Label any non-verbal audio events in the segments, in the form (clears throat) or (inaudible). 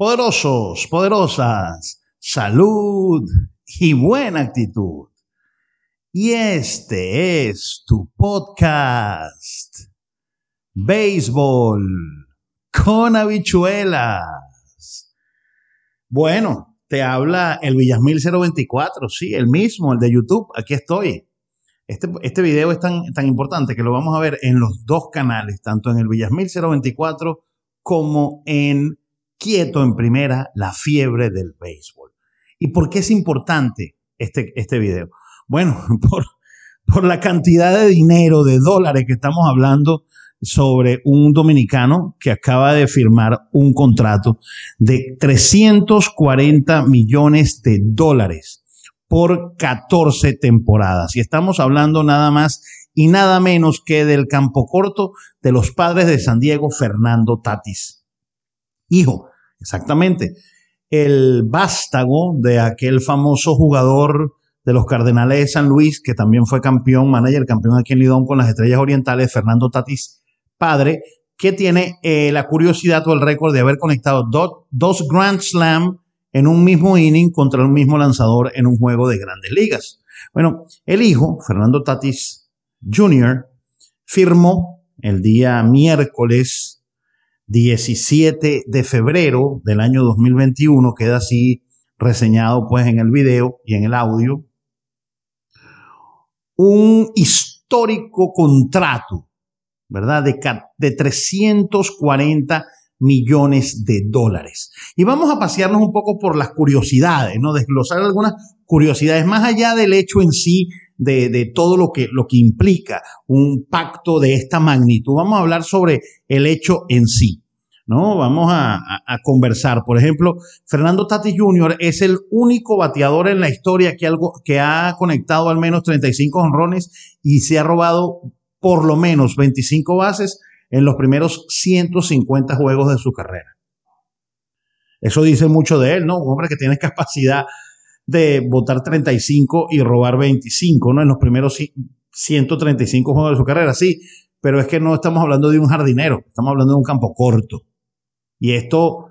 Poderosos, poderosas, salud y buena actitud. Y este es tu podcast. Béisbol con habichuelas. Bueno, te habla el Villasmil 024, sí, el mismo, el de YouTube. Aquí estoy. Este, este video es tan, tan importante que lo vamos a ver en los dos canales, tanto en el Villasmil 024 como en Quieto en Primera, la fiebre del béisbol. ¿Y por qué es importante este, este video? Bueno, (laughs) por, por la cantidad de dinero, de dólares que estamos hablando sobre un dominicano que acaba de firmar un contrato de 340 millones de dólares por 14 temporadas. Y estamos hablando nada más y nada menos que del campo corto de los padres de San Diego, Fernando Tatis. Hijo, exactamente, el vástago de aquel famoso jugador de los Cardenales de San Luis, que también fue campeón, manager, campeón aquí en Lidón con las Estrellas Orientales, Fernando Tatis, padre, que tiene eh, la curiosidad o el récord de haber conectado dos Grand Slam en un mismo inning contra un mismo lanzador en un juego de grandes ligas. Bueno, el hijo, Fernando Tatis Jr., firmó el día miércoles 17 de febrero del año 2021, queda así reseñado pues en el video y en el audio, un histórico contrato, ¿verdad? De, de 340 millones de dólares. Y vamos a pasearnos un poco por las curiosidades, ¿no? Desglosar algunas curiosidades más allá del hecho en sí de, todo lo que, lo que implica un pacto de esta magnitud. Vamos a hablar sobre el hecho en sí. ¿No? Vamos a, conversar. Por ejemplo, Fernando Tati Jr. es el único bateador en la historia que, algo, que ha conectado al menos 35 honrones y se ha robado por lo menos 25 bases en los primeros 150 juegos de su carrera. Eso dice mucho de él, ¿no? Un hombre que tiene capacidad de votar 35 y robar 25, ¿no? En los primeros 135 juegos de su carrera, sí, pero es que no estamos hablando de un jardinero, estamos hablando de un campo corto. Y esto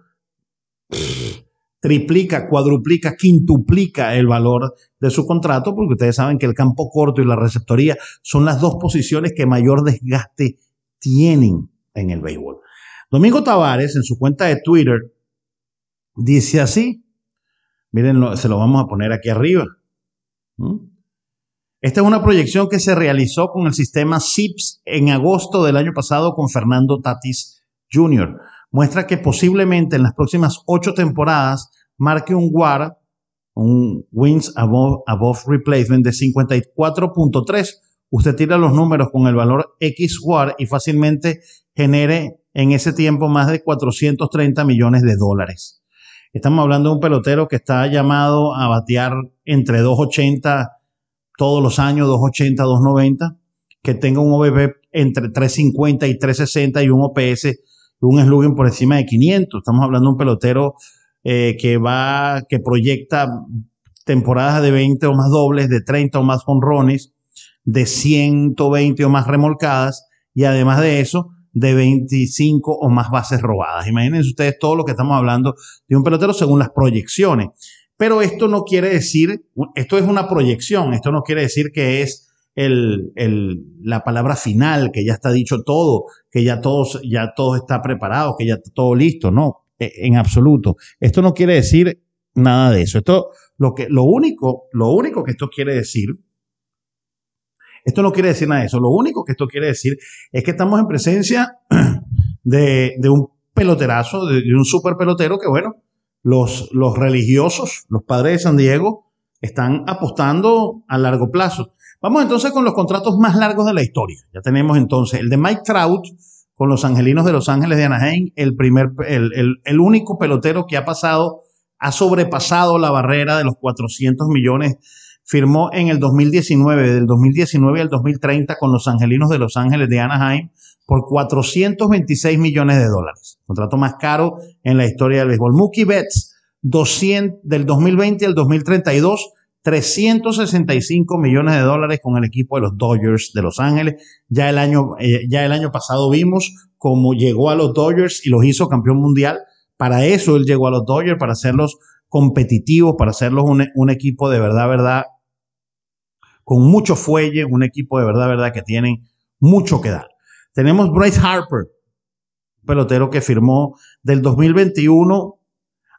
triplica, cuadruplica, quintuplica el valor de su contrato, porque ustedes saben que el campo corto y la receptoría son las dos posiciones que mayor desgaste tienen en el béisbol. Domingo Tavares, en su cuenta de Twitter, dice así, miren, se lo vamos a poner aquí arriba. Esta es una proyección que se realizó con el sistema SIPS en agosto del año pasado con Fernando Tatis Jr. Muestra que posiblemente en las próximas ocho temporadas marque un WAR, un Wins Above, above Replacement de 54.3 usted tira los números con el valor X WAR y fácilmente genere en ese tiempo más de 430 millones de dólares. Estamos hablando de un pelotero que está llamado a batear entre 280 todos los años, 280, 290, que tenga un OVP entre 350 y 360 y un OPS, un slugging por encima de 500. Estamos hablando de un pelotero eh, que va, que proyecta temporadas de 20 o más dobles, de 30 o más honrones, de 120 o más remolcadas y además de eso, de 25 o más bases robadas. Imagínense ustedes todo lo que estamos hablando de un pelotero según las proyecciones. Pero esto no quiere decir, esto es una proyección, esto no quiere decir que es el, la palabra final, que ya está dicho todo, que ya, todos, ya todo está preparado, que ya está todo listo. No, e, en absoluto. Esto no quiere decir nada de eso. Esto, lo, que, lo, único, lo único que esto quiere decir esto no quiere decir nada de eso. Lo único que esto quiere decir es que estamos en presencia (clears throat) de, un peloterazo, de, un super pelotero que, bueno, los, los religiosos, los padres de San Diego, están apostando a largo plazo. Vamos entonces con los contratos más largos de la historia. Ya tenemos entonces el de Mike Trout con los Angelinos de Los Ángeles de Anaheim, el primer, el, el único pelotero que ha pasado, ha sobrepasado la barrera de los 400 millones firmó en el 2019, del 2019 al 2030 con los Angelinos de Los Ángeles de Anaheim por 426 millones de dólares. Contrato más caro en la historia del béisbol. Mookie Betts, 200, del 2020 al 2032, 365 millones de dólares con el equipo de los Dodgers de Los Ángeles. Ya el año, eh, ya el año pasado vimos cómo llegó a los Dodgers y los hizo campeón mundial Para eso él llegó a los Dodgers, para hacerlos competitivos, para hacerlos un, equipo de verdad, verdad, con mucho fuelle, un equipo de verdad, verdad que tienen mucho que dar. Tenemos Bryce Harper, pelotero que firmó del 2021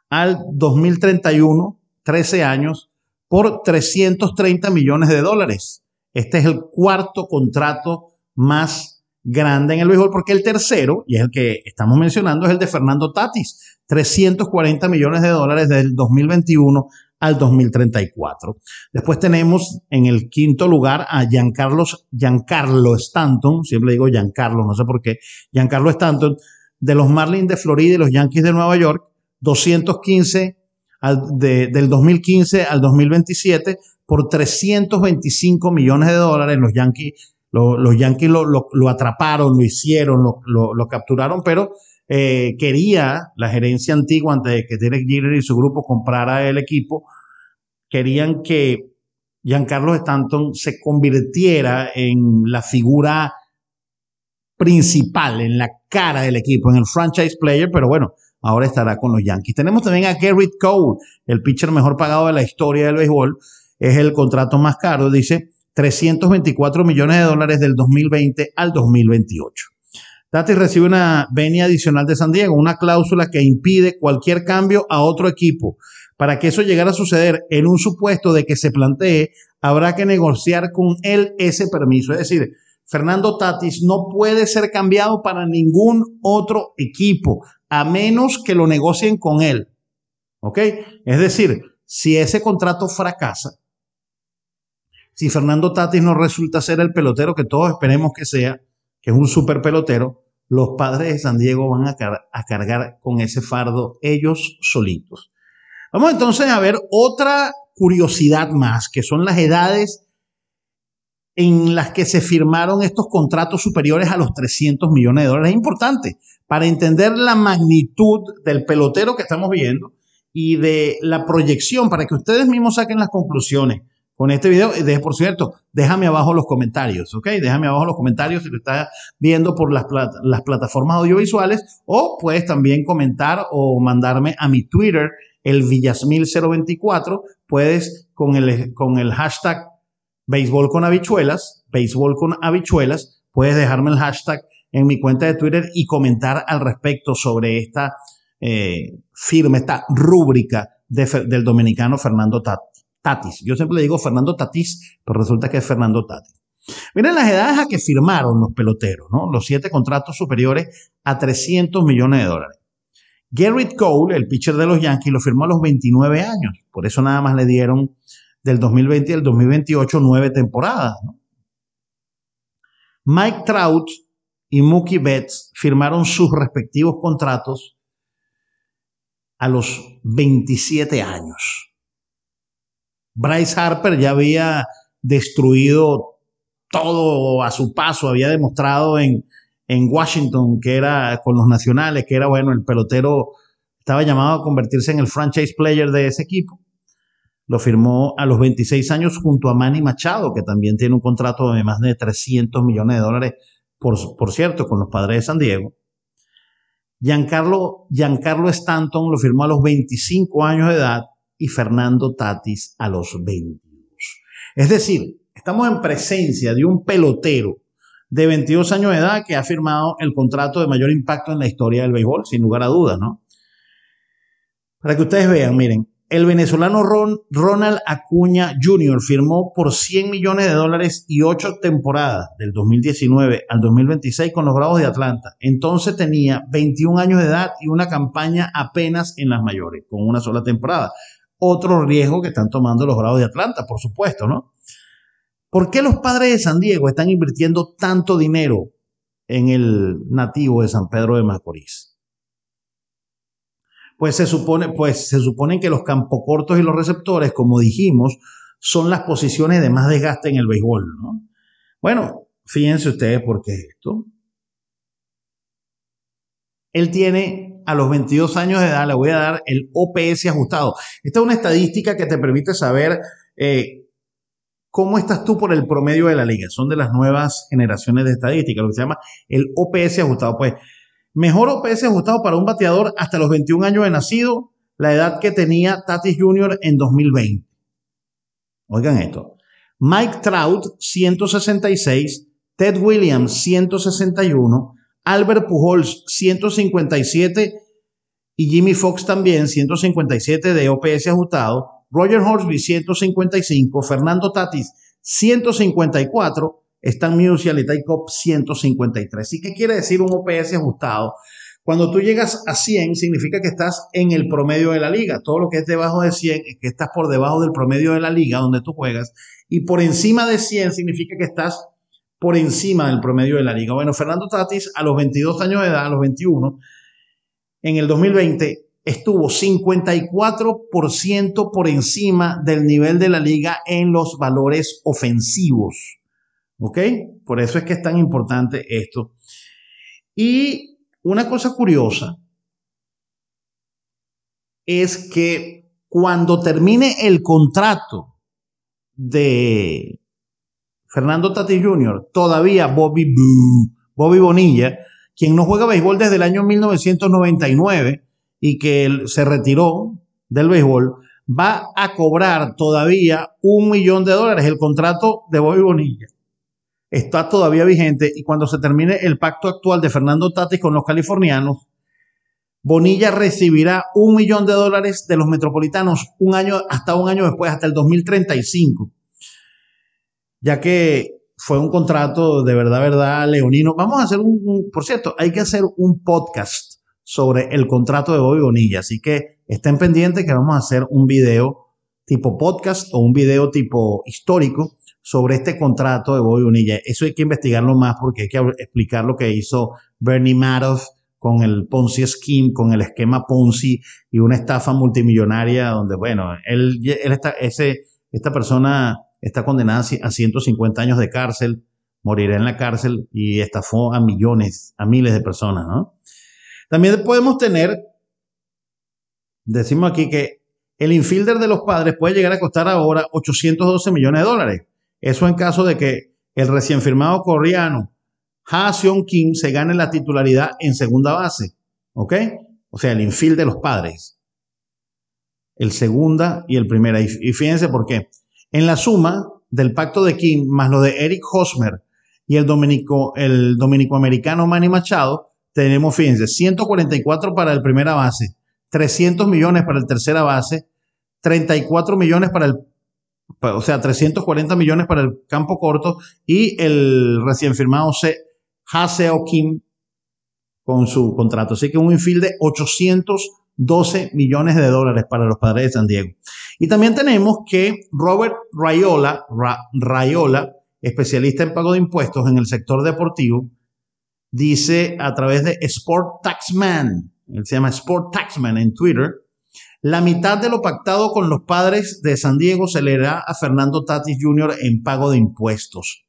al 2031, 13 años, por 330 millones de dólares. Este es el cuarto contrato más grande en el béisbol, porque el tercero, y es el que estamos mencionando, es el de Fernando Tatis, 340 millones de dólares del 2021 al 2034. Después tenemos en el quinto lugar a Giancarlo, Giancarlo Stanton, siempre digo Giancarlo, no sé por qué, Giancarlo Stanton, de los Marlins de Florida y los Yankees de Nueva York, 215 del 2015 al 2027 por 325 millones de dólares. Los Yankees, los Yankees lo, atraparon, lo hicieron, lo, capturaron, pero eh, quería la gerencia antigua, antes de que Derek Jeter y su grupo comprara el equipo, querían que Giancarlo Stanton se convirtiera en la figura principal, en la cara del equipo, en el franchise player, pero bueno, ahora estará con los Yankees. Tenemos también a Garrett Cole, el pitcher mejor pagado de la historia del béisbol. Es el contrato más caro, dice 324 millones de dólares del 2020 al 2028. Tati recibe una venia adicional de San Diego, una cláusula que impide cualquier cambio a otro equipo. Para que eso llegara a suceder en un supuesto de que se plantee, habrá que negociar con él ese permiso. Es decir, Fernando Tatis no puede ser cambiado para ningún otro equipo, a menos que lo negocien con él. ¿Ok? Es decir, si ese contrato fracasa, si Fernando Tatis no resulta ser el pelotero que todos esperemos que sea, que es un super pelotero, los padres de San Diego van a, a cargar con ese fardo ellos solitos. Vamos entonces a ver otra curiosidad más, que son las edades en las que se firmaron estos contratos superiores a los 300 millones de dólares. Es importante para entender la magnitud del pelotero que estamos viendo y de la proyección para que ustedes mismos saquen las conclusiones con este video. Y por cierto, déjame abajo los comentarios, ¿ok? Déjame abajo los comentarios si lo estás viendo por las, las plataformas audiovisuales o puedes también comentar o mandarme a mi Twitter, el Villasmil024. Puedes con el, con el hashtag béisbol con habichuelas, béisbol con habichuelas, puedes dejarme el hashtag en mi cuenta de Twitter y comentar al respecto sobre esta eh, firma, esta rúbrica del dominicano Fernando Tatis. Yo siempre le digo Fernando Tatis, pero resulta que es Fernando Tatis. Miren las edades a que firmaron los peloteros, ¿no? Los siete contratos superiores a 300 millones de dólares. Garrett Cole, el pitcher de los Yankees, lo firmó a los 29 años. Por eso nada más le dieron del 2020 al 2028 nueve temporadas. Mike Trout y Mookie Betts firmaron sus respectivos contratos a los 27 años. Bryce Harper ya había destruido todo a su paso, había demostrado en, en Washington que era con los nacionales, que era bueno, el pelotero estaba llamado a convertirse en el franchise player de ese equipo. Lo firmó a los 26 años junto a Manny Machado, que también tiene un contrato de más de 300 millones de dólares, por, por cierto, con los padres de San Diego. Giancarlo, Giancarlo Stanton lo firmó a los 25 años de edad y Fernando Tatis a los 22. Es decir, estamos en presencia de un pelotero de 22 años de edad que ha firmado el contrato de mayor impacto en la historia del béisbol, sin lugar a dudas, ¿no? Para que ustedes vean, miren, el venezolano Ronald Acuña Jr. firmó por 100 millones de dólares y 8 temporadas del 2019 al 2026 con los Bravos de Atlanta. Entonces tenía 21 años de edad y una campaña apenas en las mayores, con una sola temporada. Otro riesgo que están tomando los Bravos de Atlanta, por supuesto, ¿no? ¿Por qué los padres de San Diego están invirtiendo tanto dinero en el nativo de San Pedro de Macorís? Pues se supone, pues se que los campos cortos y los receptores, como dijimos, son las posiciones de más desgaste en el béisbol, ¿no? Bueno, fíjense ustedes por qué es esto. Él tiene a los 22 años de edad, le voy a dar el OPS ajustado. Esta es una estadística que te permite saber eh, cómo estás tú por el promedio de la liga. Son de las nuevas generaciones de estadística, lo que se llama el OPS ajustado. Pues Mejor OPS ajustado para un bateador hasta los 21 años de nacido, la edad que tenía Tatis Jr. en 2020. Oigan esto. Mike Trout, 166. Ted Williams, 161. Albert Pujols, 157. Y Jimmy Fox también, 157 de OPS ajustado. Roger Horsby, 155. Fernando Tatis, 154. Stan Musial y Cobb 153. ¿Y qué quiere decir un OPS ajustado? Cuando tú llegas a 100 significa que estás en el promedio de la liga. Todo lo que es debajo de 100 es que estás por debajo del promedio de la liga donde tú juegas. Y por encima de 100 significa que estás por encima del promedio de la liga. Bueno, Fernando Tatis a los 22 años de edad, a los 21, en el 2020 estuvo 54% por encima del nivel de la liga en los valores ofensivos. ¿Ok? Por eso es que es tan importante esto. Y una cosa curiosa es que cuando termine el contrato de Fernando Tati Jr., todavía Bobby Bobby Bonilla, quien no juega béisbol desde el año 1999 y que se retiró del béisbol, va a cobrar todavía un millón de dólares el contrato de Bobby Bonilla está todavía vigente y cuando se termine el pacto actual de Fernando Tatis con los californianos, Bonilla recibirá un millón de dólares de los metropolitanos un año, hasta un año después, hasta el 2035. Ya que fue un contrato de verdad, verdad, leonino. Vamos a hacer un, por cierto, hay que hacer un podcast sobre el contrato de Bobby Bonilla. Así que estén pendientes que vamos a hacer un video tipo podcast o un video tipo histórico sobre este contrato de Bobby Bonilla. Eso hay que investigarlo más porque hay que explicar lo que hizo Bernie Madoff con el Ponzi Scheme, con el esquema Ponzi y una estafa multimillonaria donde, bueno, él, él está, ese, esta persona está condenada a 150 años de cárcel, morirá en la cárcel y estafó a millones, a miles de personas, ¿no? También podemos tener, decimos aquí que el infielder de los padres puede llegar a costar ahora 812 millones de dólares. Eso en caso de que el recién firmado coreano Ha Seon Kim se gane la titularidad en segunda base. ¿Ok? O sea, el infield de los padres. El segunda y el primera. Y, fíjense por qué. En la suma del pacto de Kim más lo de Eric Hosmer y el dominico, el dominico-americano Manny Machado, tenemos, fíjense, 144 para el primera base, 300 millones para el tercera base, 34 millones para el o sea, 340 millones para el campo corto y el recién firmado se Haseo Kim con su contrato. Así que un infield de 812 millones de dólares para los padres de San Diego. Y también tenemos que Robert Rayola, Rayola, especialista en pago de impuestos en el sector deportivo, dice a través de Sport Taxman, él se llama Sport Taxman en Twitter, la mitad de lo pactado con los padres de San Diego se le dará a Fernando Tatis Jr. en pago de impuestos.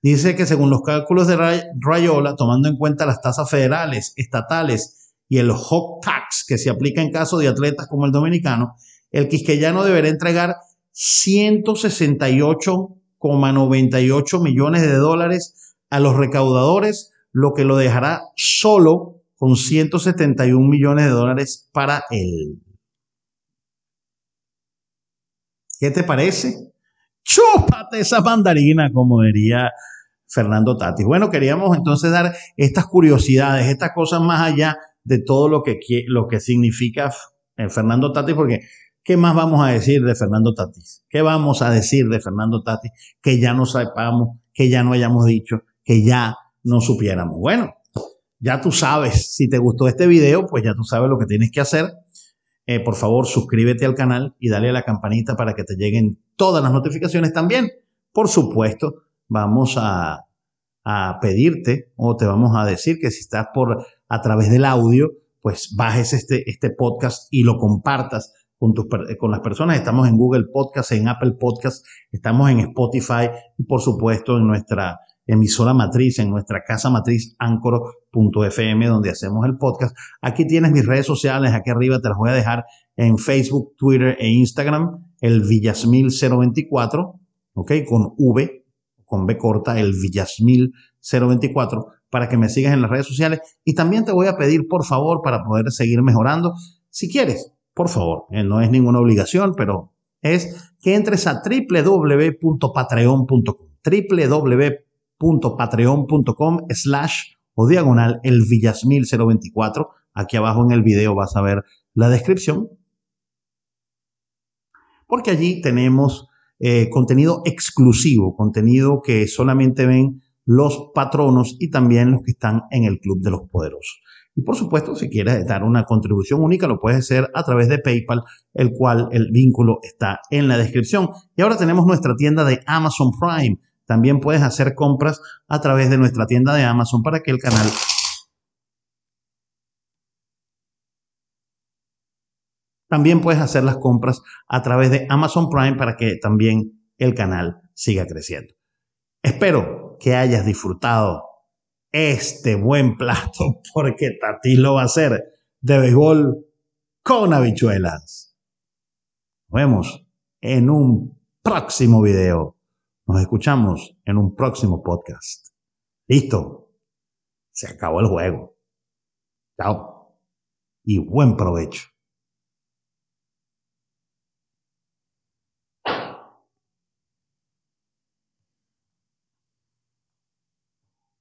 Dice que según los cálculos de Rayola, tomando en cuenta las tasas federales, estatales y el hot tax que se aplica en caso de atletas como el dominicano, el quisqueyano deberá entregar 168,98 millones de dólares a los recaudadores, lo que lo dejará solo con 171 millones de dólares para él. ¿Qué te parece? Chúpate esa mandarina, como diría Fernando Tati. Bueno, queríamos entonces dar estas curiosidades, estas cosas más allá de todo lo que, lo que significa eh, Fernando Tati, porque ¿qué más vamos a decir de Fernando Tati? ¿Qué vamos a decir de Fernando Tati que ya no sepamos, que ya no hayamos dicho, que ya no supiéramos? Bueno, ya tú sabes, si te gustó este video, pues ya tú sabes lo que tienes que hacer eh, por favor suscríbete al canal y dale a la campanita para que te lleguen todas las notificaciones también. Por supuesto, vamos a, pedirte o te vamos a decir que si estás por a través del audio, pues bajes este, este podcast y lo compartas con, tus, con las personas. Estamos en Google Podcast, en Apple Podcast, estamos en Spotify y por supuesto en nuestra emisora matriz, en nuestra casa matriz ancoro.fm, donde hacemos el podcast. Aquí tienes mis redes sociales, aquí arriba te las voy a dejar en Facebook, Twitter e Instagram, el Villasmil 024, ¿ok? Con V, con B corta, el Villasmil 024. para que me sigas en las redes sociales y también te voy a pedir, por favor, para poder seguir mejorando, si quieres, por favor, eh, no es ninguna obligación, pero es que entres a www.patreon.com, www.patreon.com slash o diagonal el Villasmil 024. Aquí abajo en el video vas a ver la descripción. Porque allí tenemos eh, contenido exclusivo, contenido que solamente ven los patronos y también los que están en el Club de los Poderosos. Y por supuesto, si quieres dar una contribución única, lo puedes hacer a través de PayPal, el cual el vínculo está en la descripción. Y ahora tenemos nuestra tienda de Amazon Prime. También puedes hacer compras a través de nuestra tienda de Amazon para que el canal También puedes hacer las compras a través de Amazon Prime para que también el canal siga creciendo. Espero que hayas disfrutado este buen plato (laughs) porque Tati lo va a hacer de béisbol con habichuelas. Nos vemos en un próximo video. Nos escuchamos en un próximo podcast. Listo. Se acabó el juego. Chao. Y buen provecho.